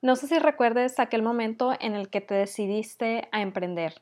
No sé si recuerdes aquel momento en el que te decidiste a emprender.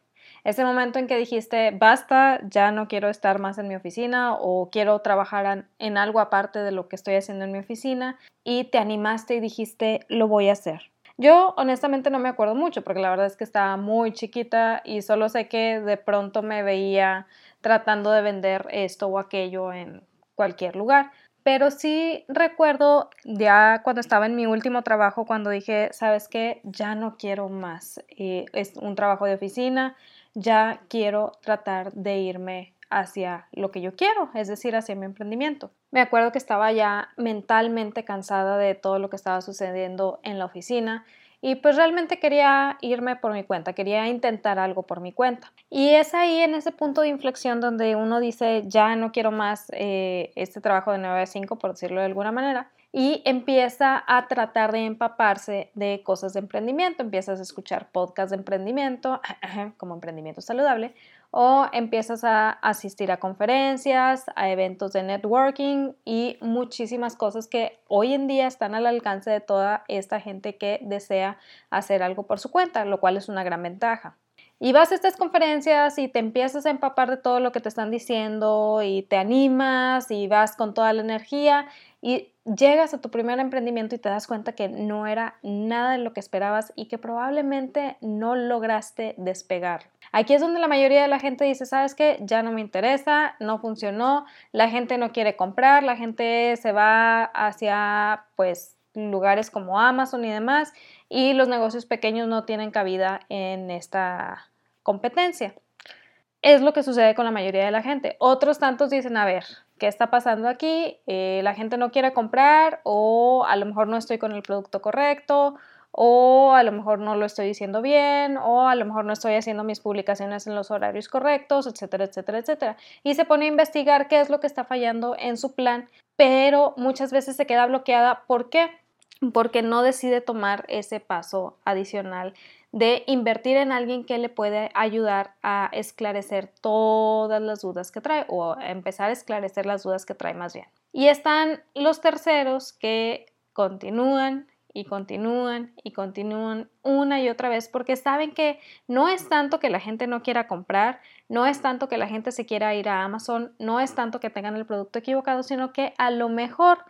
Ese momento en que dijiste, basta, ya no quiero estar más en mi oficina o quiero trabajar en algo aparte de lo que estoy haciendo en mi oficina y te animaste y dijiste, lo voy a hacer. Yo honestamente no me acuerdo mucho porque la verdad es que estaba muy chiquita y solo sé que de pronto me veía tratando de vender esto o aquello en cualquier lugar. Pero sí recuerdo ya cuando estaba en mi último trabajo, cuando dije, sabes qué, ya no quiero más. Eh, es un trabajo de oficina, ya quiero tratar de irme hacia lo que yo quiero, es decir, hacia mi emprendimiento. Me acuerdo que estaba ya mentalmente cansada de todo lo que estaba sucediendo en la oficina y pues realmente quería irme por mi cuenta, quería intentar algo por mi cuenta. Y es ahí en ese punto de inflexión donde uno dice, ya no quiero más eh, este trabajo de 9 a 5, por decirlo de alguna manera, y empieza a tratar de empaparse de cosas de emprendimiento, empiezas a escuchar podcasts de emprendimiento, como emprendimiento saludable, o empiezas a asistir a conferencias, a eventos de networking y muchísimas cosas que hoy en día están al alcance de toda esta gente que desea hacer algo por su cuenta, lo cual es una gran ventaja. Y vas a estas conferencias y te empiezas a empapar de todo lo que te están diciendo y te animas y vas con toda la energía y llegas a tu primer emprendimiento y te das cuenta que no era nada de lo que esperabas y que probablemente no lograste despegar. Aquí es donde la mayoría de la gente dice, sabes qué, ya no me interesa, no funcionó, la gente no quiere comprar, la gente se va hacia pues lugares como Amazon y demás y los negocios pequeños no tienen cabida en esta competencia. Es lo que sucede con la mayoría de la gente. Otros tantos dicen, a ver, ¿qué está pasando aquí? Eh, la gente no quiere comprar o a lo mejor no estoy con el producto correcto o a lo mejor no lo estoy diciendo bien, o a lo mejor no estoy haciendo mis publicaciones en los horarios correctos, etcétera, etcétera, etcétera. Y se pone a investigar qué es lo que está fallando en su plan, pero muchas veces se queda bloqueada. ¿Por qué? porque no decide tomar ese paso adicional de invertir en alguien que le puede ayudar a esclarecer todas las dudas que trae o empezar a esclarecer las dudas que trae más bien. Y están los terceros que continúan y continúan y continúan una y otra vez porque saben que no es tanto que la gente no quiera comprar, no es tanto que la gente se quiera ir a Amazon, no es tanto que tengan el producto equivocado, sino que a lo mejor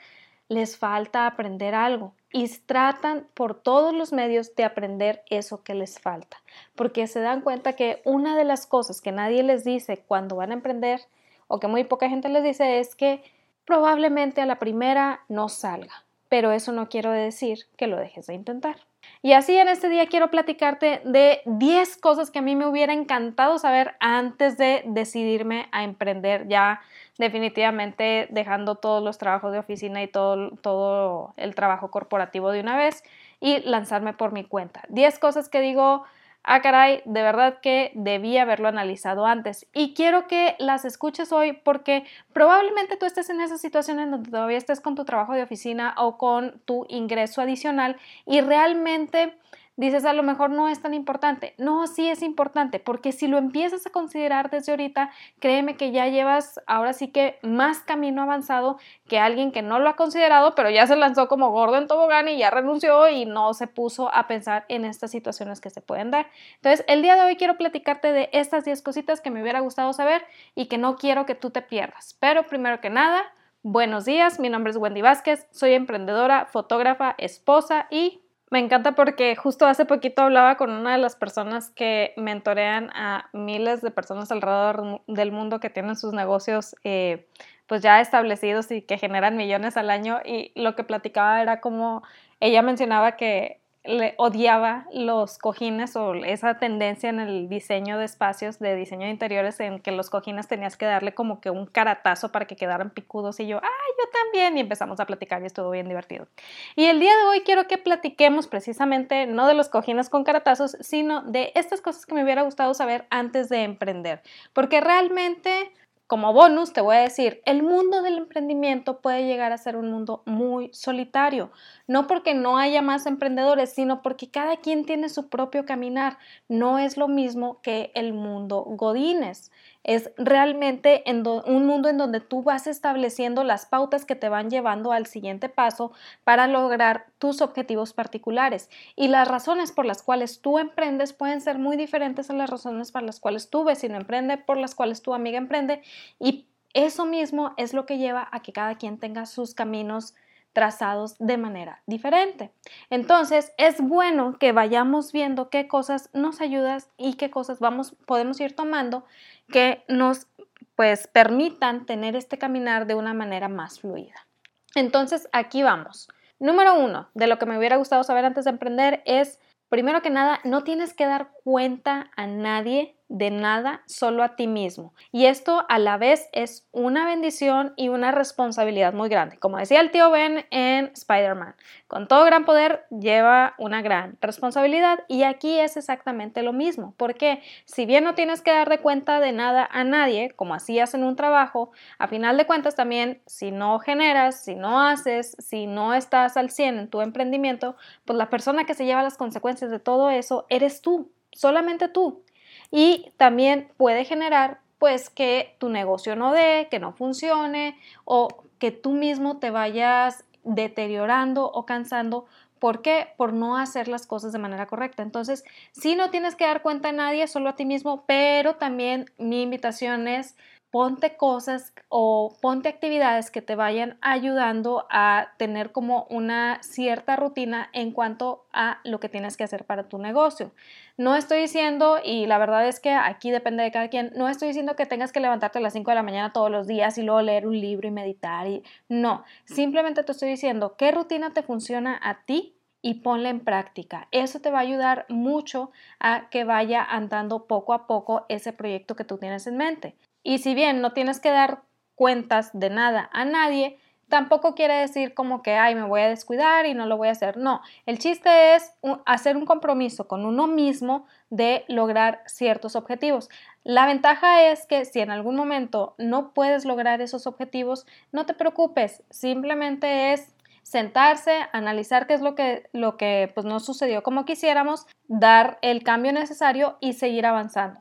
les falta aprender algo y tratan por todos los medios de aprender eso que les falta, porque se dan cuenta que una de las cosas que nadie les dice cuando van a emprender o que muy poca gente les dice es que probablemente a la primera no salga, pero eso no quiero decir que lo dejes de intentar. Y así en este día quiero platicarte de 10 cosas que a mí me hubiera encantado saber antes de decidirme a emprender ya definitivamente dejando todos los trabajos de oficina y todo, todo el trabajo corporativo de una vez y lanzarme por mi cuenta. 10 cosas que digo, ah, caray, de verdad que debí haberlo analizado antes. Y quiero que las escuches hoy porque probablemente tú estés en esa situación en donde todavía estés con tu trabajo de oficina o con tu ingreso adicional y realmente dices a lo mejor no es tan importante. No, sí es importante, porque si lo empiezas a considerar desde ahorita, créeme que ya llevas ahora sí que más camino avanzado que alguien que no lo ha considerado, pero ya se lanzó como gordo en tobogán y ya renunció y no se puso a pensar en estas situaciones que se pueden dar. Entonces, el día de hoy quiero platicarte de estas 10 cositas que me hubiera gustado saber y que no quiero que tú te pierdas. Pero primero que nada, buenos días, mi nombre es Wendy Vázquez, soy emprendedora, fotógrafa, esposa y me encanta porque justo hace poquito hablaba con una de las personas que mentorean a miles de personas alrededor del mundo que tienen sus negocios eh, pues ya establecidos y que generan millones al año y lo que platicaba era como ella mencionaba que le odiaba los cojines o esa tendencia en el diseño de espacios, de diseño de interiores, en que los cojines tenías que darle como que un caratazo para que quedaran picudos y yo, ¡ay, yo también! Y empezamos a platicar y estuvo bien divertido. Y el día de hoy quiero que platiquemos precisamente no de los cojines con caratazos, sino de estas cosas que me hubiera gustado saber antes de emprender, porque realmente como bonus te voy a decir, el mundo del emprendimiento puede llegar a ser un mundo muy solitario, no porque no haya más emprendedores, sino porque cada quien tiene su propio caminar. No es lo mismo que el mundo godines. Es realmente en un mundo en donde tú vas estableciendo las pautas que te van llevando al siguiente paso para lograr tus objetivos particulares. Y las razones por las cuales tú emprendes pueden ser muy diferentes a las razones por las cuales tu vecino emprende, por las cuales tu amiga emprende. Y eso mismo es lo que lleva a que cada quien tenga sus caminos trazados de manera diferente. Entonces, es bueno que vayamos viendo qué cosas nos ayudan y qué cosas vamos podemos ir tomando que nos pues permitan tener este caminar de una manera más fluida. Entonces, aquí vamos. Número uno, de lo que me hubiera gustado saber antes de emprender es, primero que nada, no tienes que dar cuenta a nadie de nada, solo a ti mismo. Y esto a la vez es una bendición y una responsabilidad muy grande. Como decía el tío Ben en Spider-Man, con todo gran poder lleva una gran responsabilidad y aquí es exactamente lo mismo, porque si bien no tienes que dar de cuenta de nada a nadie, como hacías en un trabajo, a final de cuentas también si no generas, si no haces, si no estás al 100 en tu emprendimiento, pues la persona que se lleva las consecuencias de todo eso eres tú, solamente tú y también puede generar pues que tu negocio no dé, que no funcione o que tú mismo te vayas deteriorando o cansando. ¿Por qué? Por no hacer las cosas de manera correcta. Entonces, si no tienes que dar cuenta a nadie, solo a ti mismo, pero también mi invitación es ponte cosas o ponte actividades que te vayan ayudando a tener como una cierta rutina en cuanto a lo que tienes que hacer para tu negocio. No estoy diciendo, y la verdad es que aquí depende de cada quien, no estoy diciendo que tengas que levantarte a las 5 de la mañana todos los días y luego leer un libro y meditar. No, simplemente te estoy diciendo qué rutina te funciona a ti y ponla en práctica. Eso te va a ayudar mucho a que vaya andando poco a poco ese proyecto que tú tienes en mente. Y si bien no tienes que dar cuentas de nada a nadie, tampoco quiere decir como que, ay, me voy a descuidar y no lo voy a hacer. No, el chiste es hacer un compromiso con uno mismo de lograr ciertos objetivos. La ventaja es que si en algún momento no puedes lograr esos objetivos, no te preocupes, simplemente es sentarse, analizar qué es lo que, lo que pues, no sucedió como quisiéramos, dar el cambio necesario y seguir avanzando.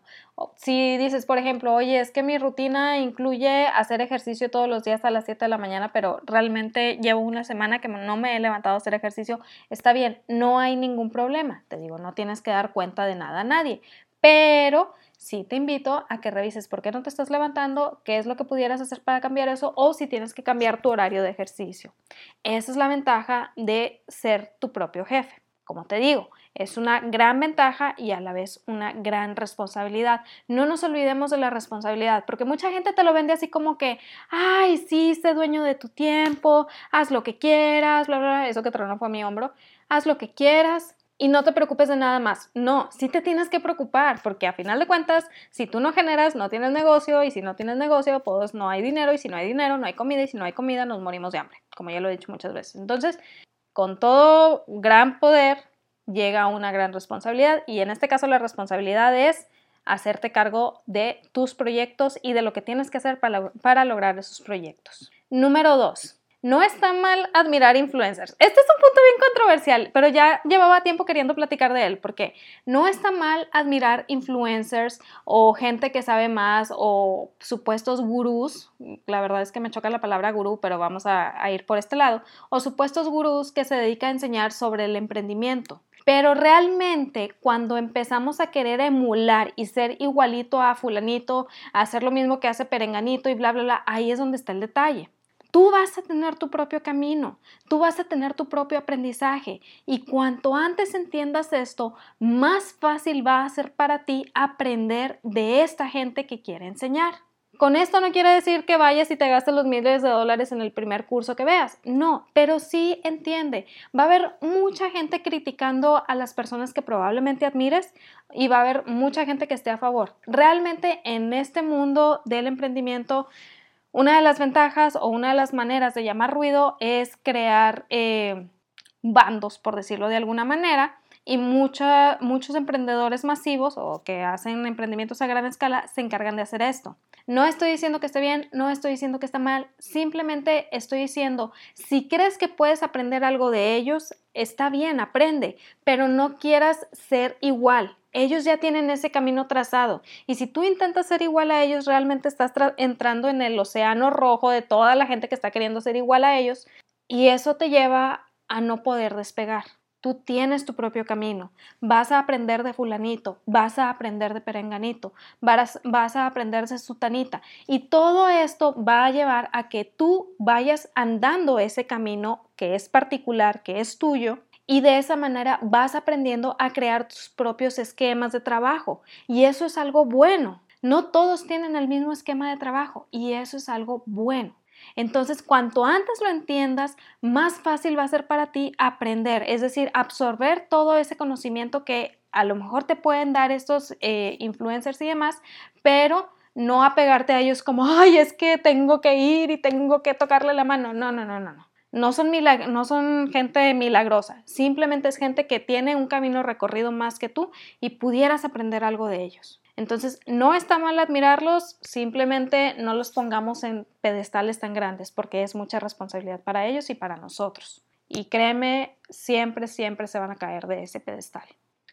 Si dices, por ejemplo, oye, es que mi rutina incluye hacer ejercicio todos los días a las 7 de la mañana, pero realmente llevo una semana que no me he levantado a hacer ejercicio, está bien, no hay ningún problema. Te digo, no tienes que dar cuenta de nada a nadie, pero sí te invito a que revises por qué no te estás levantando, qué es lo que pudieras hacer para cambiar eso o si tienes que cambiar tu horario de ejercicio. Esa es la ventaja de ser tu propio jefe. Como te digo, es una gran ventaja y a la vez una gran responsabilidad. No nos olvidemos de la responsabilidad, porque mucha gente te lo vende así como que, ay, sí, sé dueño de tu tiempo, haz lo que quieras, bla, bla, eso que tronó fue mi hombro, haz lo que quieras, y no te preocupes de nada más. No, sí te tienes que preocupar porque a final de cuentas, si tú no generas, no tienes negocio y si no tienes negocio, pues no hay dinero y si no hay dinero, no hay comida y si no hay comida, nos morimos de hambre, como ya lo he dicho muchas veces. Entonces, con todo gran poder llega una gran responsabilidad y en este caso la responsabilidad es hacerte cargo de tus proyectos y de lo que tienes que hacer para, para lograr esos proyectos. Número dos, no está mal admirar influencers. Este es un punto bien controversial, pero ya llevaba tiempo queriendo platicar de él, porque no está mal admirar influencers o gente que sabe más o supuestos gurús. La verdad es que me choca la palabra gurú, pero vamos a, ir por este lado. O supuestos gurús que se dedican a enseñar sobre el emprendimiento. Pero realmente cuando empezamos a querer emular y ser igualito a fulanito, hacer lo mismo que hace perenganito y bla, bla, bla, ahí es donde está el detalle. Tú vas a tener tu propio camino, tú vas a tener tu propio aprendizaje y cuanto antes entiendas esto, más fácil va a ser para ti aprender de esta gente que quiere enseñar. Con esto no quiere decir que vayas y te gastes los miles de dólares en el primer curso que veas, no, pero sí entiende, va a haber mucha gente criticando a las personas que probablemente admires y va a haber mucha gente que esté a favor. Realmente en este mundo del emprendimiento una de las ventajas o una de las maneras de llamar ruido es crear eh, bandos, por decirlo de alguna manera, y muchos emprendedores masivos o que hacen emprendimientos a gran escala se encargan de hacer esto. No estoy diciendo que esté bien, no estoy diciendo que está mal, simplemente estoy diciendo, si crees que puedes aprender algo de ellos, está bien, aprende, pero no quieras ser igual. Ellos ya tienen ese camino trazado. Y si tú intentas ser igual a ellos, realmente estás entrando en el océano rojo de toda la gente que está queriendo ser igual a ellos. Y eso te lleva a no poder despegar. Tú tienes tu propio camino. Vas a aprender de fulanito, vas a aprender de perenganito, vas, a aprender de sutanita. Y todo esto va a llevar a que tú vayas andando ese camino que es particular, que es tuyo. Y de esa manera vas aprendiendo a crear tus propios esquemas de trabajo. Y eso es algo bueno. No todos tienen el mismo esquema de trabajo y eso es algo bueno. Entonces, cuanto antes lo entiendas, más fácil va a ser para ti aprender, es decir, absorber todo ese conocimiento que a lo mejor te pueden dar estos eh, influencers y demás, pero no apegarte a ellos como, ay, es que tengo que ir y tengo que tocarle la mano. No, no, no, no, no. No son, no son gente milagrosa, simplemente es gente que tiene un camino recorrido más que tú y pudieras aprender algo de ellos. Entonces, no está mal admirarlos, simplemente no los pongamos en pedestales tan grandes porque es mucha responsabilidad para ellos y para nosotros. Y créeme, siempre, siempre se van a caer de ese pedestal,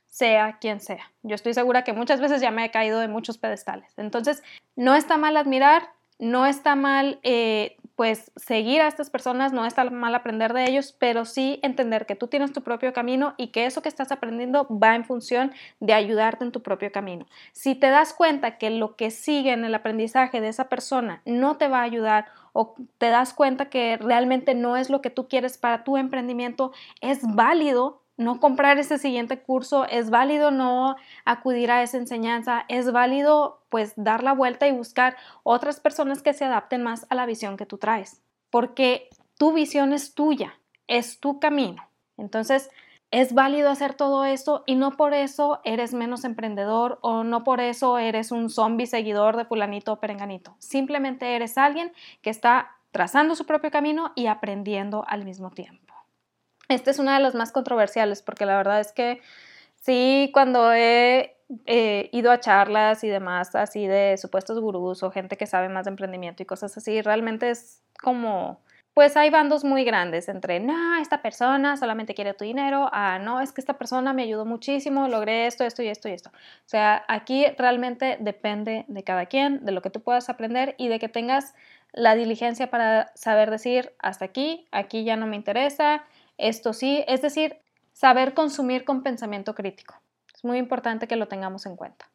sea quien sea. Yo estoy segura que muchas veces ya me he caído de muchos pedestales. Entonces, no está mal admirar, no está mal eh, pues seguir a estas personas, no está mal aprender de ellos, pero sí entender que tú tienes tu propio camino y que eso que estás aprendiendo va en función de ayudarte en tu propio camino. Si te das cuenta que lo que sigue en el aprendizaje de esa persona no te va a ayudar o te das cuenta que realmente no es lo que tú quieres para tu emprendimiento, es válido no comprar ese siguiente curso, es válido no acudir a esa enseñanza, es válido pues dar la vuelta y buscar otras personas que se adapten más a la visión que tú traes, porque tu visión es tuya, es tu camino. Entonces, es válido hacer todo esto y no por eso eres menos emprendedor o no por eso eres un zombie seguidor de fulanito o perenganito. Simplemente eres alguien que está trazando su propio camino y aprendiendo al mismo tiempo. Esta es una de las más controversiales porque la verdad es que sí, cuando he ido a charlas y demás así de supuestos gurús o gente que sabe más de emprendimiento y cosas así, realmente es como, pues hay bandos muy grandes entre, no, esta persona solamente quiere tu dinero, ah, no, es que esta persona me ayudó muchísimo, logré esto, esto y esto y esto. O sea, aquí realmente depende de cada quien, de lo que tú puedas aprender y de que tengas la diligencia para saber decir, hasta aquí, aquí ya no me interesa, esto sí, es decir, saber consumir con pensamiento crítico. Es muy importante que lo tengamos en cuenta.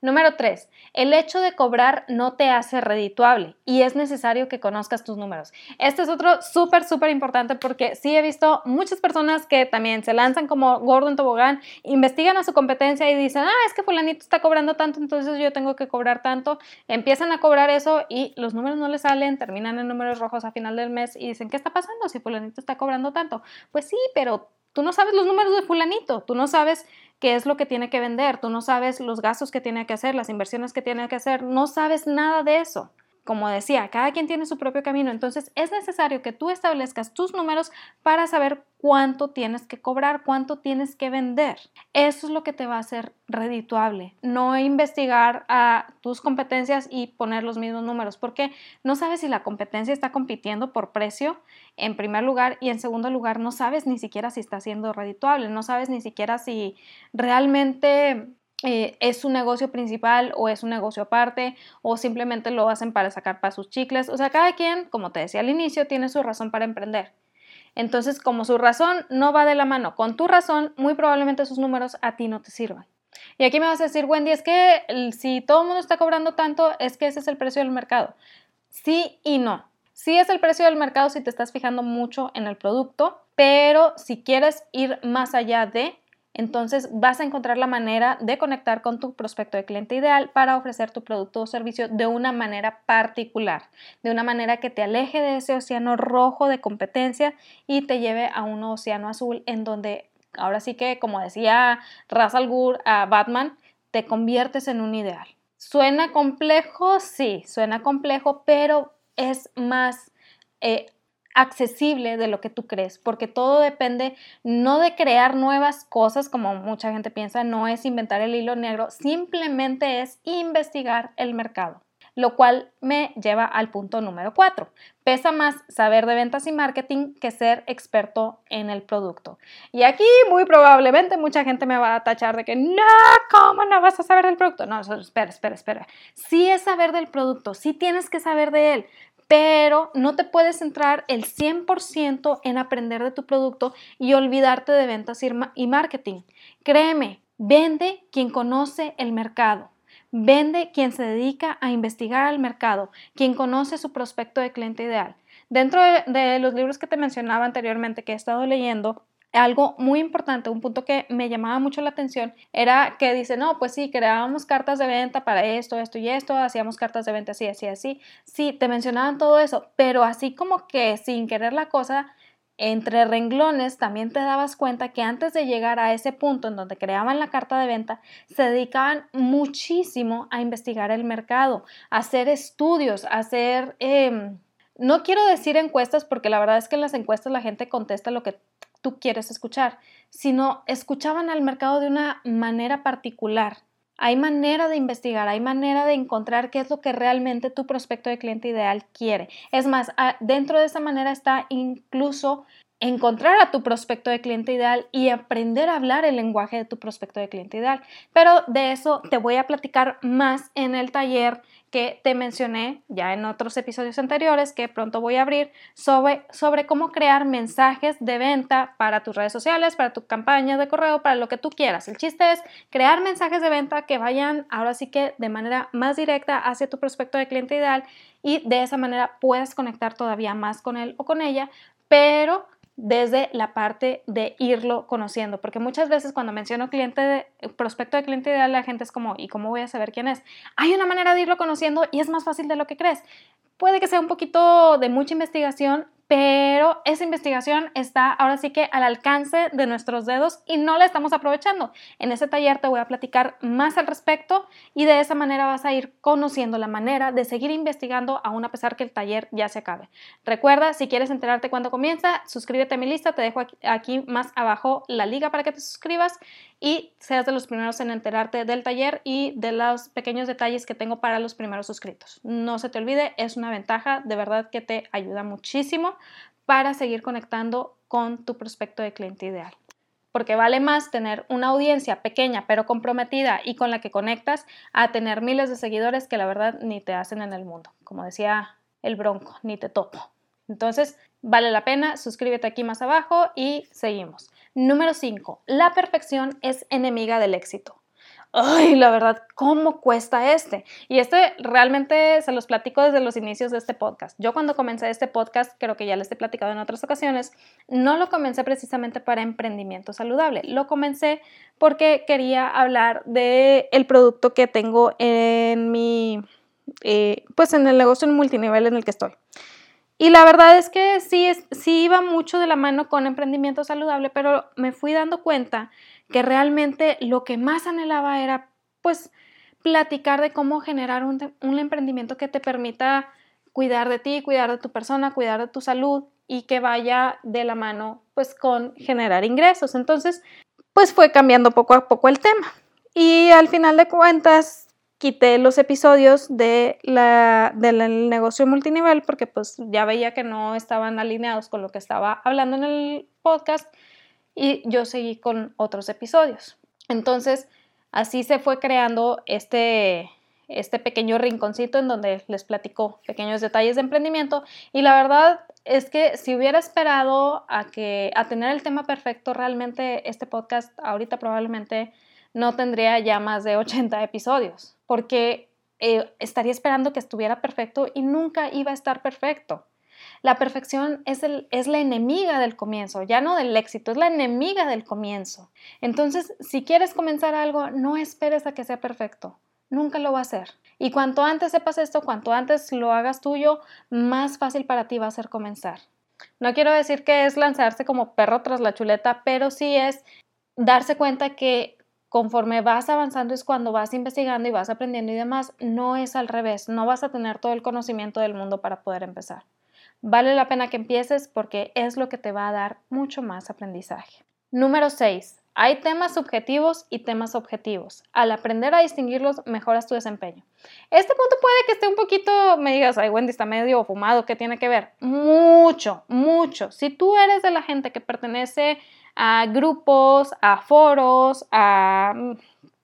Número 3. El hecho de cobrar no te hace redituable y es necesario que conozcas tus números. Este es otro súper, súper importante porque sí he visto muchas personas que también se lanzan como gordo en tobogán, investigan a su competencia y dicen, ah, es que fulanito está cobrando tanto, entonces yo tengo que cobrar tanto. Empiezan a cobrar eso y los números no les salen, terminan en números rojos a final del mes y dicen, ¿qué está pasando si fulanito está cobrando tanto? Pues sí, pero tú no sabes los números de fulanito, tú no sabes qué es lo que tiene que vender, tú no sabes los gastos que tiene que hacer, las inversiones que tiene que hacer, no sabes nada de eso. Como decía, cada quien tiene su propio camino, entonces es necesario que tú establezcas tus números para saber cuánto tienes que cobrar, cuánto tienes que vender. Eso es lo que te va a hacer redituable, no investigar a tus competencias y poner los mismos números, porque no sabes si la competencia está compitiendo por precio en primer lugar y en segundo lugar no sabes ni siquiera si está siendo redituable, no sabes ni siquiera si realmente eh, es su negocio principal o es un negocio aparte o simplemente lo hacen para sacar para sus chicles. O sea, cada quien, como te decía al inicio, tiene su razón para emprender. Entonces, como su razón no va de la mano con tu razón, muy probablemente sus números a ti no te sirvan. Y aquí me vas a decir, Wendy, es que si todo el mundo está cobrando tanto, es que ese es el precio del mercado. Sí y no. Sí es el precio del mercado si te estás fijando mucho en el producto, pero si quieres ir más allá de, entonces vas a encontrar la manera de conectar con tu prospecto de cliente ideal para ofrecer tu producto o servicio de una manera particular, de una manera que te aleje de ese océano rojo de competencia y te lleve a un océano azul en donde ahora sí que, como decía Ras Al a Batman, te conviertes en un ideal. ¿Suena complejo? Sí, suena complejo, pero es más eh, accesible de lo que tú crees, porque todo depende no de crear nuevas cosas como mucha gente piensa, no es inventar el hilo negro, simplemente es investigar el mercado. lo cual me lleva al punto número 4. Pesa más saber de ventas y marketing que ser experto en el producto. Y aquí muy probablemente mucha gente me va a tachar de que no, ¿cómo no vas a saber del producto? No, espera, espera, espera. Sí es saber del producto, sí tienes que saber de él, pero no te puedes centrar el 100% en aprender de tu producto y olvidarte de ventas y marketing. Créeme, vende quien conoce el mercado. Vende quien se dedica a investigar al mercado, quien conoce su prospecto de cliente ideal. Dentro de, los libros que te mencionaba anteriormente que he estado leyendo, algo muy importante, un punto que me llamaba mucho la atención, era que dice, no, pues sí, creábamos cartas de venta para esto, esto y esto, hacíamos cartas de venta así, así, así. Sí, te mencionaban todo eso, pero así como que sin querer la cosa, entre renglones también te dabas cuenta que antes de llegar a ese punto en donde creaban la carta de venta, se dedicaban muchísimo a investigar el mercado, a hacer estudios, hacer... Em, no quiero decir encuestas porque la verdad es que en las encuestas la gente contesta lo que tú quieres escuchar, sino escuchaban al mercado de una manera particular. Hay manera de investigar, hay manera de encontrar qué es lo que realmente tu prospecto de cliente ideal quiere. Es más, dentro de esa manera está incluso encontrar a tu prospecto de cliente ideal y aprender a hablar el lenguaje de tu prospecto de cliente ideal. Pero de eso te voy a platicar más en el taller que te mencioné ya en otros episodios anteriores que pronto voy a abrir sobre, sobre cómo crear mensajes de venta para tus redes sociales, para tu campaña de correo, para lo que tú quieras. El chiste es crear mensajes de venta que vayan ahora sí que de manera más directa hacia tu prospecto de cliente ideal y de esa manera puedes conectar todavía más con él o con ella, pero desde la parte de irlo conociendo, porque muchas veces cuando menciono cliente de, prospecto de cliente ideal, la gente es como, ¿y cómo voy a saber quién es? Hay una manera de irlo conociendo y es más fácil de lo que crees. Puede que sea un poquito de mucha investigación, pero esa investigación está ahora sí que al alcance de nuestros dedos y no la estamos aprovechando. En ese taller te voy a platicar más al respecto y de esa manera vas a ir conociendo la manera de seguir investigando aún a pesar que el taller ya se acabe. Recuerda, si quieres enterarte cuando comienza, suscríbete a mi lista, te dejo aquí, más abajo la liga para que te suscribas y seas de los primeros en enterarte del taller y de los pequeños detalles que tengo para los primeros suscritos. No se te olvide, es una ventaja, de verdad que te ayuda muchísimo para seguir conectando con tu prospecto de cliente ideal. Porque vale más tener una audiencia pequeña pero comprometida y con la que conectas a tener miles de seguidores que la verdad ni te hacen en el mundo. Como decía el bronco, ni te topo. Entonces, vale la pena, suscríbete aquí más abajo y seguimos. Número 5. La perfección es enemiga del éxito ay, la verdad, ¿cómo cuesta este? Y este realmente se los platico desde los inicios de este podcast. Yo cuando comencé este podcast, creo que ya les he platicado en otras ocasiones, no lo comencé precisamente para emprendimiento saludable, lo comencé porque quería hablar del el producto que tengo en mi, eh, pues en el negocio en multinivel en el que estoy. Y la verdad es que sí, sí iba mucho de la mano con emprendimiento saludable, pero me fui dando cuenta que realmente lo que más anhelaba era pues platicar de cómo generar un, un, emprendimiento que te permita cuidar de ti, cuidar de tu persona, cuidar de tu salud y que vaya de la mano pues con generar ingresos. Entonces pues fue cambiando poco a poco el tema. Y al final de cuentas quité los episodios de la, del negocio multinivel porque pues ya veía que no estaban alineados con lo que estaba hablando en el podcast y yo seguí con otros episodios. Entonces, así se fue creando este, este pequeño rinconcito en donde les platico pequeños detalles de emprendimiento y la verdad es que si hubiera esperado a que a tener el tema perfecto realmente este podcast ahorita probablemente no tendría ya más de 80 episodios porque eh, estaría esperando que estuviera perfecto y nunca iba a estar perfecto. La perfección es, es la enemiga del comienzo, ya no del éxito, es la enemiga del comienzo. Entonces, si quieres comenzar algo, no esperes a que sea perfecto. Nunca lo va a ser. Y cuanto antes sepas esto, cuanto antes lo hagas tuyo, más fácil para ti va a ser comenzar. No quiero decir que es lanzarse como perro tras la chuleta, pero sí es darse cuenta que conforme vas avanzando es cuando vas investigando y vas aprendiendo y demás, no es al revés, no vas a tener todo el conocimiento del mundo para poder empezar. Vale la pena que empieces porque es lo que te va a dar mucho más aprendizaje. Número 6. Hay temas subjetivos y temas objetivos. Al aprender a distinguirlos, mejoras tu desempeño. Este punto puede que esté un poquito, me digas, ay, Wendy está medio fumado, ¿qué tiene que ver? Mucho, mucho. Si tú eres de la gente que pertenece a grupos, a foros, a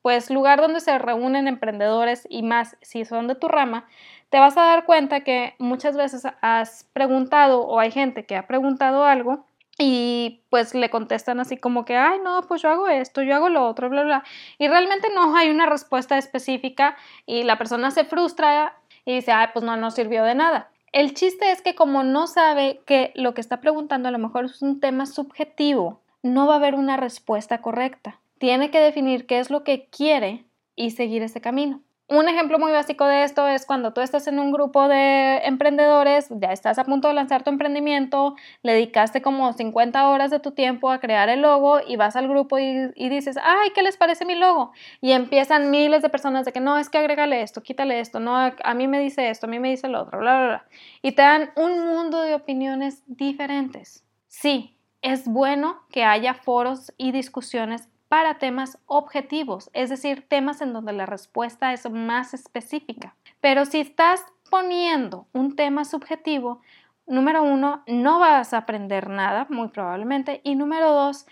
pues lugar donde se reúnen emprendedores y más si son de tu rama, te vas a dar cuenta que muchas veces has preguntado o hay gente que ha preguntado algo y pues le contestan así como que, ay, no, pues yo hago esto, yo hago lo otro, bla, bla. Y realmente no hay una respuesta específica y la persona se frustra y dice, ay, pues no, no sirvió de nada. El chiste es que como no sabe que lo que está preguntando a lo mejor es un tema subjetivo, no va a haber una respuesta correcta. Tiene que definir qué es lo que quiere y seguir ese camino. Un ejemplo muy básico de esto es cuando tú estás en un grupo de emprendedores, ya estás a punto de lanzar tu emprendimiento, le dedicaste como 50 horas de tu tiempo a crear el logo y vas al grupo y, dices, ay, ¿qué les parece mi logo? Y empiezan miles de personas de que no, es que agrégale esto, quítale esto, no, a mí me dice esto, a mí me dice lo otro, bla, bla, bla. Y te dan un mundo de opiniones diferentes. Sí, es bueno que haya foros y discusiones para temas objetivos, es decir, temas en donde la respuesta es más específica. Pero si estás poniendo un tema subjetivo, número uno, no vas a aprender nada, muy probablemente, y número dos,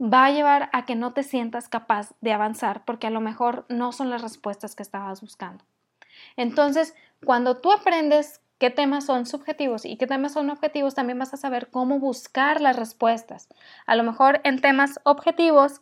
va a llevar a que no te sientas capaz de avanzar porque a lo mejor no son las respuestas que estabas buscando. Entonces, cuando tú aprendes qué temas son subjetivos y qué temas son objetivos, también vas a saber cómo buscar las respuestas. A lo mejor en temas objetivos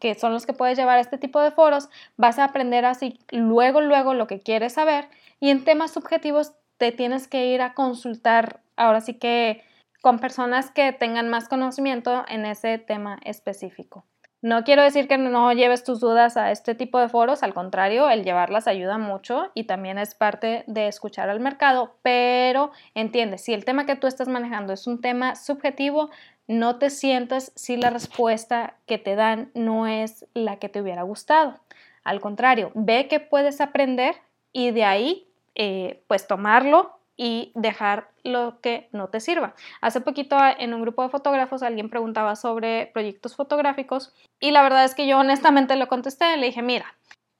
que son los que puedes llevar a este tipo de foros, vas a aprender así luego, luego lo que quieres saber y en temas subjetivos te tienes que ir a consultar ahora sí que con personas que tengan más conocimiento en ese tema específico. No quiero decir que no lleves tus dudas a este tipo de foros, al contrario, el llevarlas ayuda mucho y también es parte de escuchar al mercado, pero entiende, si el tema que tú estás manejando es un tema subjetivo, no te sientas si la respuesta que te dan no es la que te hubiera gustado. Al contrario, ve que puedes aprender y de ahí eh, pues tomarlo y dejar lo que no te sirva. Hace poquito en un grupo de fotógrafos alguien preguntaba sobre proyectos fotográficos y la verdad es que yo honestamente lo contesté, le dije, mira,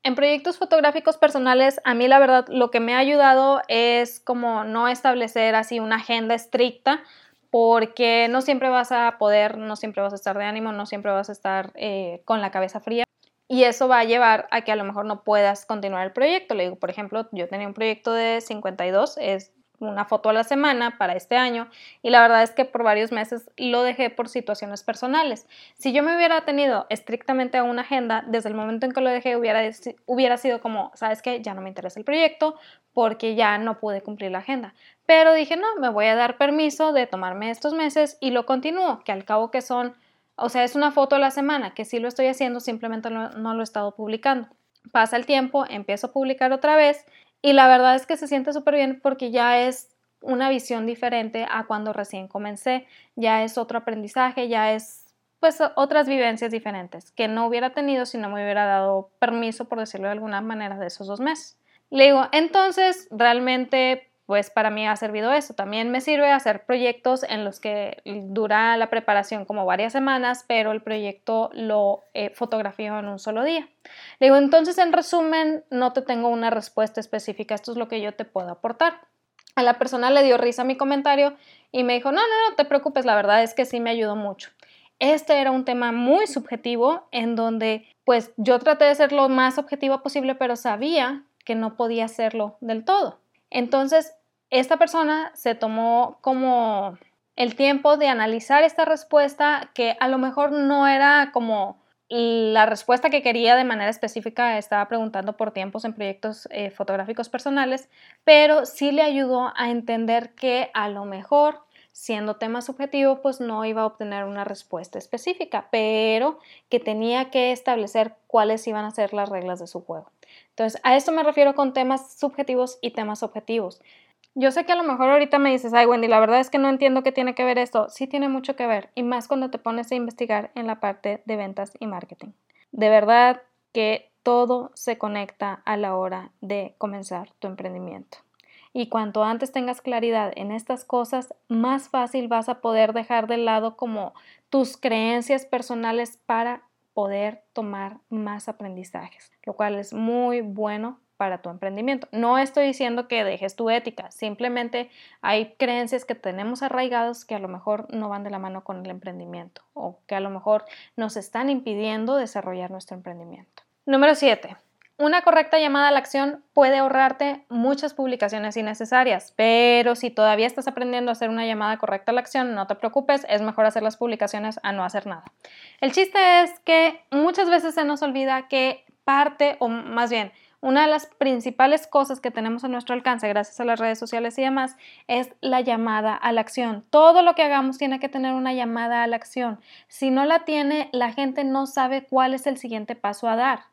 en proyectos fotográficos personales, a mí la verdad lo que me ha ayudado es como no establecer así una agenda estricta, porque no siempre vas a poder, no siempre vas a estar de ánimo, no siempre vas a estar eh, con la cabeza fría. Y eso va a llevar a que a lo mejor no puedas continuar el proyecto. Le digo, por ejemplo, yo tenía un proyecto de 52, es una foto a la semana para este año y la verdad es que por varios meses lo dejé por situaciones personales. Si yo me hubiera tenido estrictamente a una agenda, desde el momento en que lo dejé hubiera, hubiera sido como, sabes que ya no me interesa el proyecto porque ya no pude cumplir la agenda. Pero dije, no, me voy a dar permiso de tomarme estos meses y lo continúo, que al cabo que son, o sea, es una foto a la semana, que sí lo estoy haciendo, simplemente no, no lo he estado publicando. Pasa el tiempo, empiezo a publicar otra vez y la verdad es que se siente súper bien porque ya es una visión diferente a cuando recién comencé, ya es otro aprendizaje, ya es pues otras vivencias diferentes que no hubiera tenido si no me hubiera dado permiso, por decirlo de alguna manera, de esos dos meses. Le digo, entonces realmente pues para mí ha servido eso. También me sirve hacer proyectos en los que dura la preparación como varias semanas, pero el proyecto lo eh, fotografío en un solo día. Le digo, entonces en resumen, no te tengo una respuesta específica, esto es lo que yo te puedo aportar. A la persona le dio risa mi comentario y me dijo, no, no, no te preocupes, la verdad es que sí me ayudó mucho. Este era un tema muy subjetivo en donde pues yo traté de ser lo más objetiva posible, pero sabía que no podía hacerlo del todo. Entonces, esta persona se tomó como el tiempo de analizar esta respuesta que a lo mejor no era como la respuesta que quería de manera específica, estaba preguntando por tiempos en proyectos eh, fotográficos personales, pero sí le ayudó a entender que a lo mejor siendo tema subjetivo, pues no iba a obtener una respuesta específica, pero que tenía que establecer cuáles iban a ser las reglas de su juego. Entonces, a esto me refiero con temas subjetivos y temas objetivos. Yo sé que a lo mejor ahorita me dices, ay Wendy, la verdad es que no entiendo qué tiene que ver esto. Sí tiene mucho que ver, y más cuando te pones a investigar en la parte de ventas y marketing. De verdad que todo se conecta a la hora de comenzar tu emprendimiento. Y cuanto antes tengas claridad en estas cosas, más fácil vas a poder dejar de lado como tus creencias personales para poder tomar más aprendizajes, lo cual es muy bueno para tu emprendimiento. No estoy diciendo que dejes tu ética, simplemente hay creencias que tenemos arraigados que a lo mejor no van de la mano con el emprendimiento o que a lo mejor nos están impidiendo desarrollar nuestro emprendimiento. Número 7. Una correcta llamada a la acción puede ahorrarte muchas publicaciones innecesarias, pero si todavía estás aprendiendo a hacer una llamada correcta a la acción, no te preocupes, es mejor hacer las publicaciones a no hacer nada. El chiste es que muchas veces se nos olvida que parte, o más bien, una de las principales cosas que tenemos a nuestro alcance gracias a las redes sociales y demás es la llamada a la acción. Todo lo que hagamos tiene que tener una llamada a la acción. Si no la tiene, la gente no sabe cuál es el siguiente paso a dar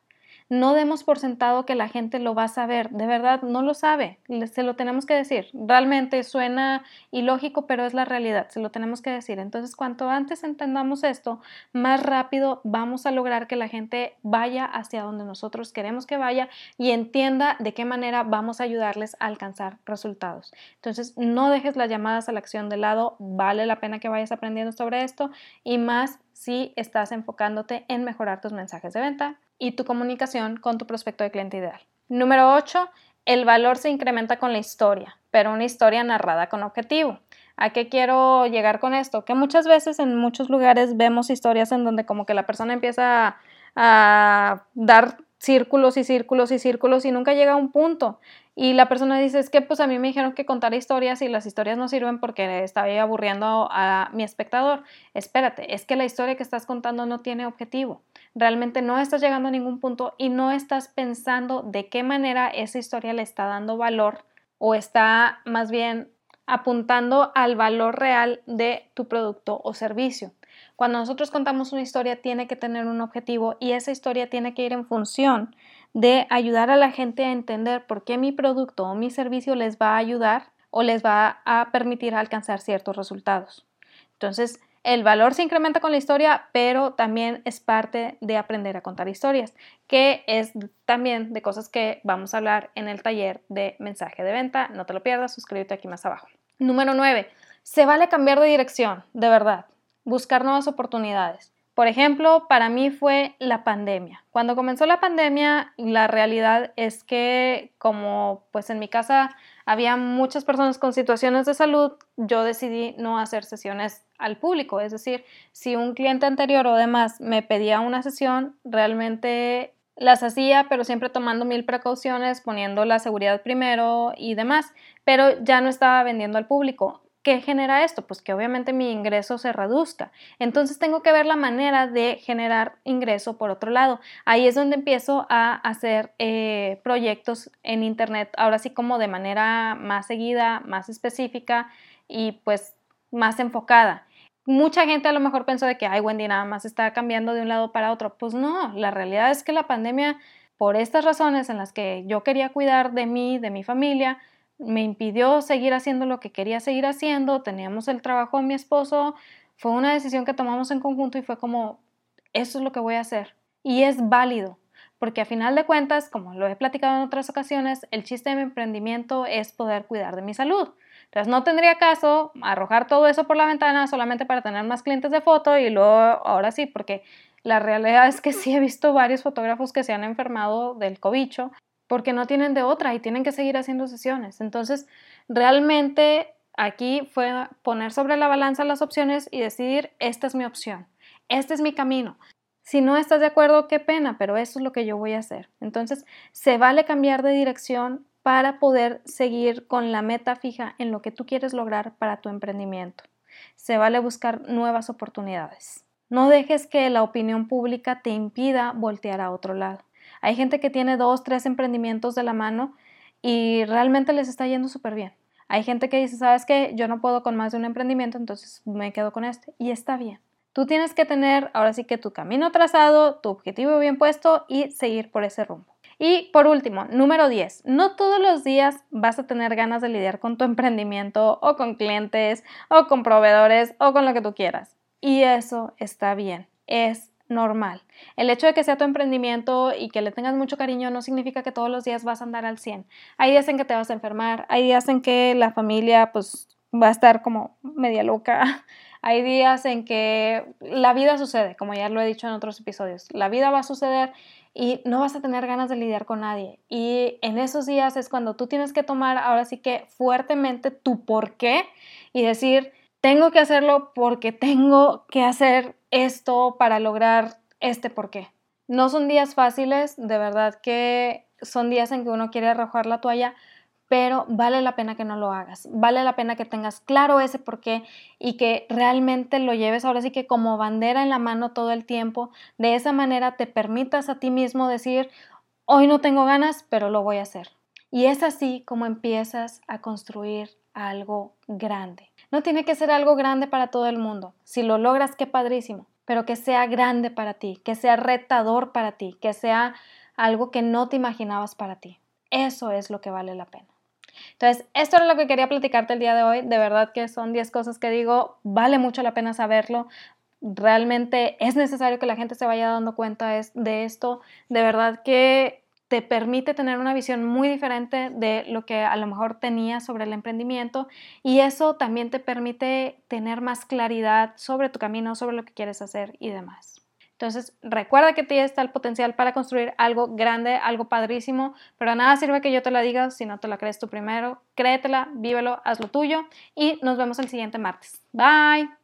no demos por sentado que la gente lo va a saber, de verdad no lo sabe, se lo tenemos que decir. Realmente suena ilógico, pero es la realidad, se lo tenemos que decir. Entonces, cuanto antes entendamos esto, más rápido vamos a lograr que la gente vaya hacia donde nosotros queremos que vaya y entienda de qué manera vamos a ayudarles a alcanzar resultados. Entonces, no dejes las llamadas a la acción de lado, vale la pena que vayas aprendiendo sobre esto y más si estás enfocándote en mejorar tus mensajes de venta, y tu comunicación con tu prospecto de cliente ideal. Número 8. El valor se incrementa con la historia, pero una historia narrada con objetivo. ¿A qué quiero llegar con esto? Que muchas veces en muchos lugares vemos historias en donde como que la persona empieza a, dar círculos y círculos y círculos y nunca llega a un punto. Y la persona dice, es que pues a mí me dijeron que contar historias y las historias no sirven porque estaba aburriendo a mi espectador. Espérate, es que la historia que estás contando no tiene objetivo. Realmente no estás llegando a ningún punto y no estás pensando de qué manera esa historia le está dando valor o está más bien apuntando al valor real de tu producto o servicio. Cuando nosotros contamos una historia tiene que tener un objetivo y esa historia tiene que ir en función de ayudar a la gente a entender por qué mi producto o mi servicio les va a ayudar o les va a permitir alcanzar ciertos resultados. Entonces, el valor se incrementa con la historia, pero también es parte de aprender a contar historias, que es también de cosas que vamos a hablar en el taller de mensaje de venta. No te lo pierdas, suscríbete aquí más abajo. Número 9. Se vale cambiar de dirección, de verdad. Buscar nuevas oportunidades. Por ejemplo, para mí fue la pandemia. Cuando comenzó la pandemia, la realidad es que como pues en mi casa había muchas personas con situaciones de salud, yo decidí no hacer sesiones al público. Es decir, si un cliente anterior o demás me pedía una sesión, realmente las hacía, pero siempre tomando mil precauciones, poniendo la seguridad primero y demás, pero ya no estaba vendiendo al público. ¿Qué genera esto? Pues que obviamente mi ingreso se reduzca. Entonces tengo que ver la manera de generar ingreso por otro lado. Ahí es donde empiezo a hacer eh, proyectos en Internet, ahora sí como de manera más seguida, más específica y pues más enfocada. Mucha gente a lo mejor pensó de que, ay, Wendy nada más está cambiando de un lado para otro. Pues no, la realidad es que la pandemia, por estas razones en las que yo quería cuidar de mí, de mi familia, me impidió seguir haciendo lo que quería seguir haciendo, teníamos el trabajo de mi esposo, fue una decisión que tomamos en conjunto y fue como, eso es lo que voy a hacer. Y es válido, porque a final de cuentas, como lo he platicado en otras ocasiones, el chiste de mi emprendimiento es poder cuidar de mi salud. Entonces no tendría caso arrojar todo eso por la ventana solamente para tener más clientes de foto y luego ahora sí, porque la realidad es que sí he visto varios fotógrafos que se han enfermado del cobicho porque no tienen de otra y tienen que seguir haciendo sesiones. Entonces, realmente aquí fue poner sobre la balanza las opciones y decidir, esta es mi opción, este es mi camino. Si no estás de acuerdo, qué pena, pero eso es lo que yo voy a hacer. Entonces, se vale cambiar de dirección para poder seguir con la meta fija en lo que tú quieres lograr para tu emprendimiento. Se vale buscar nuevas oportunidades. No dejes que la opinión pública te impida voltear a otro lado. Hay gente que tiene dos, tres emprendimientos de la mano y realmente les está yendo súper bien. Hay gente que dice, sabes qué, yo no puedo con más de un emprendimiento, entonces me quedo con este y está bien. Tú tienes que tener ahora sí que tu camino trazado, tu objetivo bien puesto y seguir por ese rumbo. Y por último, número 10, no todos los días vas a tener ganas de lidiar con tu emprendimiento o con clientes o con proveedores o con lo que tú quieras. Y eso está bien, es normal. El hecho de que sea tu emprendimiento y que le tengas mucho cariño no significa que todos los días vas a andar al 100. Hay días en que te vas a enfermar, hay días en que la familia pues va a estar como media loca, Hay días en que la vida sucede, como ya lo he dicho en otros episodios. La vida va a suceder y no vas a tener ganas de lidiar con nadie. Y en esos días es cuando tú tienes que tomar ahora sí que fuertemente tu por qué y decir, tengo que hacerlo porque tengo que hacer esto para lograr este por qué. No son días fáciles, de verdad que son días en que uno quiere arrojar la toalla, pero vale la pena que no lo hagas, vale la pena que tengas claro ese por qué y que realmente lo lleves ahora sí que como bandera en la mano todo el tiempo, de esa manera te permitas a ti mismo decir, hoy no tengo ganas, pero lo voy a hacer. Y es así como empiezas a construir algo grande. No tiene que ser algo grande para todo el mundo. Si lo logras, qué padrísimo, pero que sea grande para ti, que sea retador para ti, que sea algo que no te imaginabas para ti. Eso es lo que vale la pena. Entonces, esto era lo que quería platicarte el día de hoy. De verdad que son 10 cosas que digo, vale mucho la pena saberlo. Realmente es necesario que la gente se vaya dando cuenta de esto. De verdad que te permite tener una visión muy diferente de lo que a lo mejor tenías sobre el emprendimiento y eso también te permite tener más claridad sobre tu camino, sobre lo que quieres hacer y demás. Entonces, recuerda que tienes el potencial para construir algo grande, algo padrísimo, pero nada sirve que yo te la diga si no te la crees tú primero. Créetela, vívelo, haz lo tuyo y nos vemos el siguiente martes. Bye.